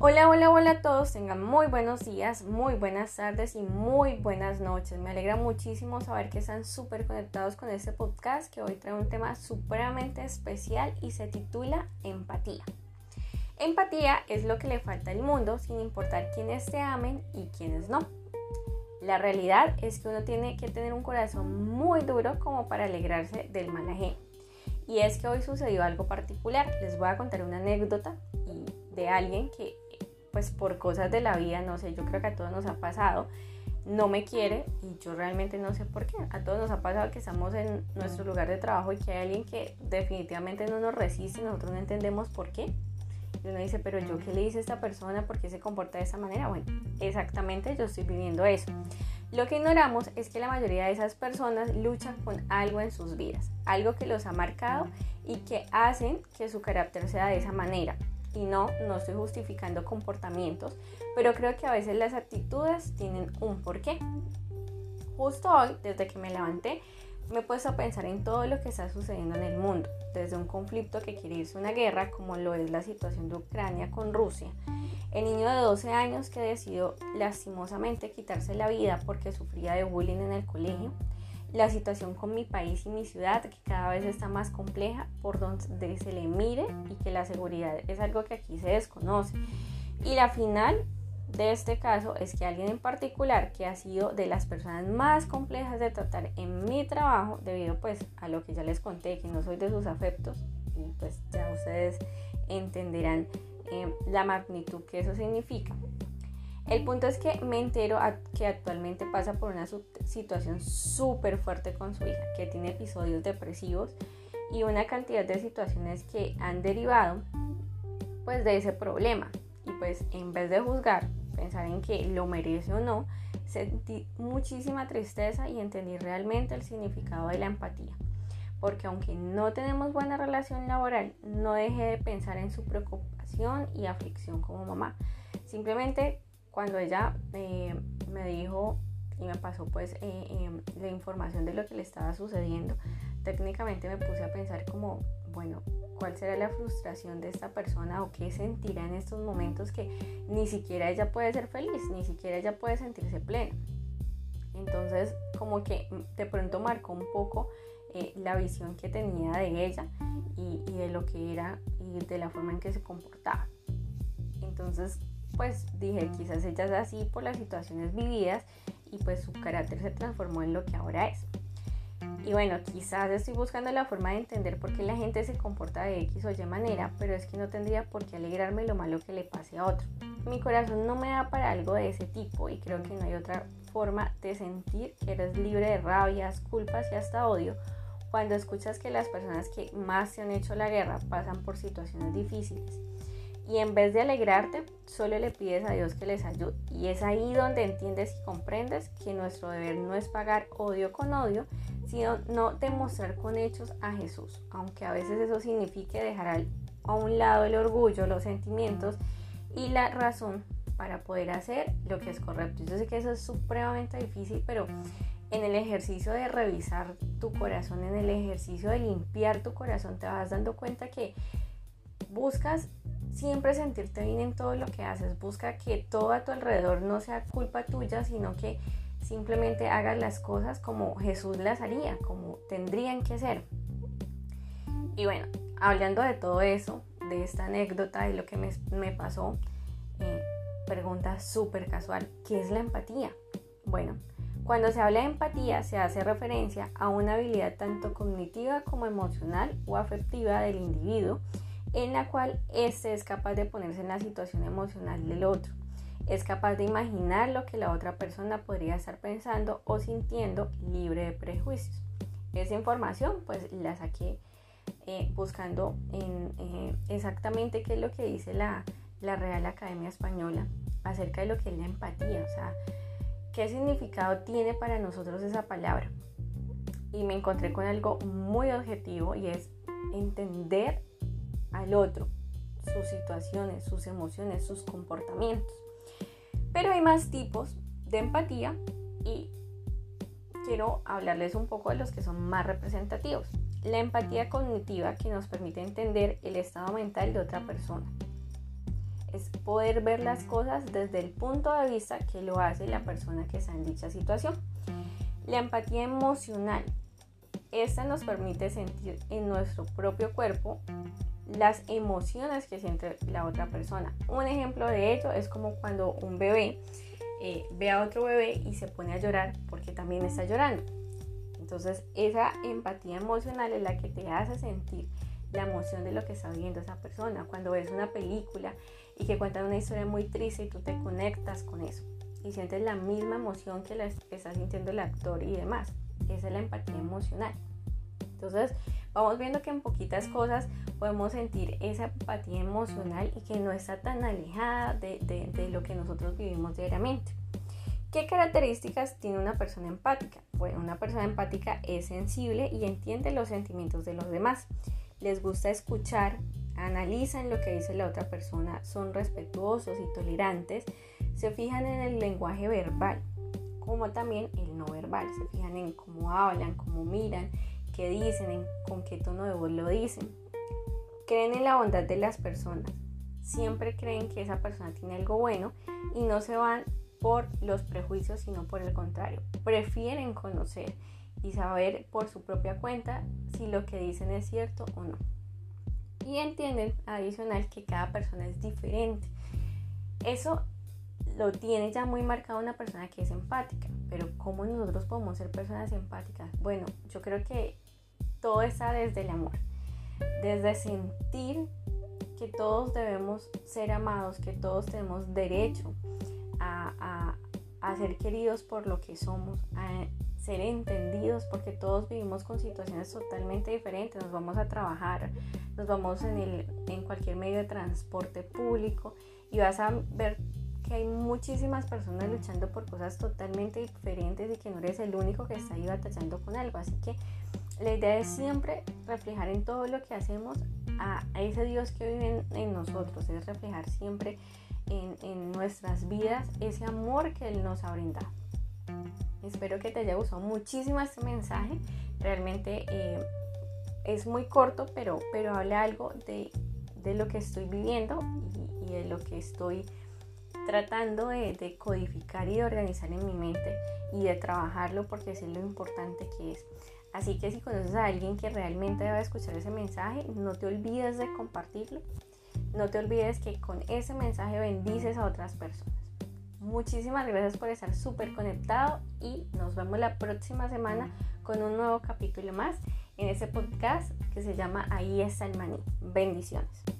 Hola, hola, hola a todos, tengan muy buenos días, muy buenas tardes y muy buenas noches. Me alegra muchísimo saber que están súper conectados con este podcast que hoy trae un tema supremamente especial y se titula Empatía. Empatía es lo que le falta al mundo sin importar quiénes te amen y quiénes no. La realidad es que uno tiene que tener un corazón muy duro como para alegrarse del mal. Y es que hoy sucedió algo particular. Les voy a contar una anécdota de alguien que pues por cosas de la vida, no sé, yo creo que a todos nos ha pasado, no me quiere y yo realmente no sé por qué. A todos nos ha pasado que estamos en nuestro lugar de trabajo y que hay alguien que definitivamente no nos resiste y nosotros no entendemos por qué. Y uno dice, pero yo qué le hice a esta persona, por qué se comporta de esa manera. Bueno, exactamente yo estoy viviendo eso. Lo que ignoramos es que la mayoría de esas personas luchan con algo en sus vidas, algo que los ha marcado y que hacen que su carácter sea de esa manera y no, no estoy justificando comportamientos, pero creo que a veces las actitudes tienen un porqué. Justo hoy, desde que me levanté, me he puesto a pensar en todo lo que está sucediendo en el mundo, desde un conflicto que quiere irse una guerra, como lo es la situación de Ucrania con Rusia, el niño de 12 años que decidió lastimosamente quitarse la vida porque sufría de bullying en el colegio, la situación con mi país y mi ciudad, que cada vez está más compleja por donde se le mire y que la seguridad es algo que aquí se desconoce. Y la final de este caso es que alguien en particular que ha sido de las personas más complejas de tratar en mi trabajo debido pues a lo que ya les conté que no soy de sus afectos y pues ya ustedes entenderán eh, la magnitud que eso significa el punto es que me entero que actualmente pasa por una situación súper fuerte con su hija, que tiene episodios depresivos y una cantidad de situaciones que han derivado pues de ese problema. Y pues en vez de juzgar, pensar en que lo merece o no, sentí muchísima tristeza y entendí realmente el significado de la empatía. Porque aunque no tenemos buena relación laboral, no dejé de pensar en su preocupación y aflicción como mamá. Simplemente cuando ella eh, me dijo y me pasó pues eh, em, la información de lo que le estaba sucediendo, técnicamente me puse a pensar como, bueno, ¿cuál será la frustración de esta persona o qué sentirá en estos momentos que ni siquiera ella puede ser feliz, ni siquiera ella puede sentirse plena? Entonces, como que de pronto marcó un poco eh, la visión que tenía de ella y, y de lo que era y de la forma en que se comportaba. Entonces, pues dije, quizás ella es así por las situaciones vividas y pues su carácter se transformó en lo que ahora es. Y bueno, quizás estoy buscando la forma de entender por qué la gente se comporta de X o Y manera, pero es que no tendría por qué alegrarme lo malo que le pase a otro. Mi corazón no me da para algo de ese tipo y creo que no hay otra forma de sentir que eres libre de rabias, culpas y hasta odio cuando escuchas que las personas que más se han hecho la guerra pasan por situaciones difíciles y en vez de alegrarte, solo le pides a Dios que les ayude. Y es ahí donde entiendes y comprendes que nuestro deber no es pagar odio con odio, sino no demostrar con hechos a Jesús, aunque a veces eso signifique dejar a un lado el orgullo, los sentimientos y la razón para poder hacer lo que es correcto. Yo sé que eso es supremamente difícil, pero en el ejercicio de revisar tu corazón, en el ejercicio de limpiar tu corazón, te vas dando cuenta que buscas siempre sentirte bien en todo lo que haces. Busca que todo a tu alrededor no sea culpa tuya, sino que simplemente hagas las cosas como Jesús las haría, como tendrían que ser. Y bueno, hablando de todo eso, de esta anécdota, de lo que me, pasó, eh, pregunta súper casual, ¿qué es la empatía? Bueno, cuando se habla de empatía se hace referencia a una habilidad tanto cognitiva como emocional o afectiva del individuo en la cual éste es capaz de ponerse en la situación emocional del otro. Es capaz de imaginar lo que la otra persona podría estar pensando o sintiendo libre de prejuicios. Esa información pues la saqué eh, buscando en, eh, exactamente qué es lo que dice la, la Real Academia Española acerca de lo que es la empatía, o sea, qué significado tiene para nosotros esa palabra. Y me encontré con algo muy objetivo y es entender al otro, sus situaciones, sus emociones, sus comportamientos. Pero hay más tipos de empatía y quiero hablarles un poco de los que son más representativos. La empatía cognitiva que nos permite entender el estado mental de otra persona. es poder ver las cosas desde el punto de vista que lo hace la persona que está en dicha situación. La empatía emocional. Esta nos permite sentir en nuestro propio cuerpo las emociones que siente la otra persona. Un ejemplo de ello es como cuando un bebé eh, ve a otro bebé y se pone a llorar porque también está llorando. Entonces esa empatía emocional es la que te hace sentir la emoción de lo que está viviendo esa persona. Cuando ves una película y que cuentan una historia muy triste y tú te conectas con eso y sientes la misma emoción que la está sintiendo el actor y demás. Esa es la empatía emocional. Entonces, vamos viendo que en poquitas cosas podemos sentir esa empatía emocional y que no está tan alejada de, de, lo que nosotros vivimos diariamente. ¿Qué características tiene una persona empática? Bueno, una persona empática es sensible y entiende los sentimientos de los demás. Les gusta escuchar, analizan lo que dice la otra persona, son respetuosos y tolerantes, se fijan en el lenguaje verbal, como también el no verbal, se fijan en cómo hablan, cómo miran, qué dicen, con qué tono de voz lo dicen. Creen en la bondad de las personas. Siempre creen que esa persona tiene algo bueno y no se van por los prejuicios, sino por el contrario. Prefieren conocer y saber por su propia cuenta si lo que dicen es cierto o no. Y entienden adicional que cada persona es diferente. Eso lo tiene ya muy marcado una persona que es empática. Pero ¿cómo nosotros podemos ser personas empáticas? Bueno, yo creo que todo está desde el amor, desde sentir que todos debemos ser amados, que todos tenemos derecho a, ser queridos por lo que somos, a ser entendidos, porque todos vivimos con situaciones totalmente diferentes. Nos vamos a trabajar, nos vamos en, el, en cualquier medio de transporte público y vas a ver que hay muchísimas personas luchando por cosas totalmente diferentes y que no eres el único que está ahí batallando con algo. Así que la idea es siempre reflejar en todo lo que hacemos a, ese Dios que vive en, nosotros, es reflejar siempre en, nuestras vidas ese amor que Él nos ha brindado. Espero que te haya gustado muchísimo este mensaje. Realmente eh, es muy corto, pero, pero habla algo de, lo que estoy viviendo y, de lo que estoy tratando de, de, codificar y de organizar en mi mente y de trabajarlo porque sé lo importante que es. Así que si conoces a alguien que realmente debe escuchar ese mensaje, no te olvides de compartirlo. No te olvides que con ese mensaje bendices a otras personas. Muchísimas gracias por estar súper conectado y nos vemos la próxima semana con un nuevo capítulo más en ese podcast que se llama Ahí está el maní. Bendiciones.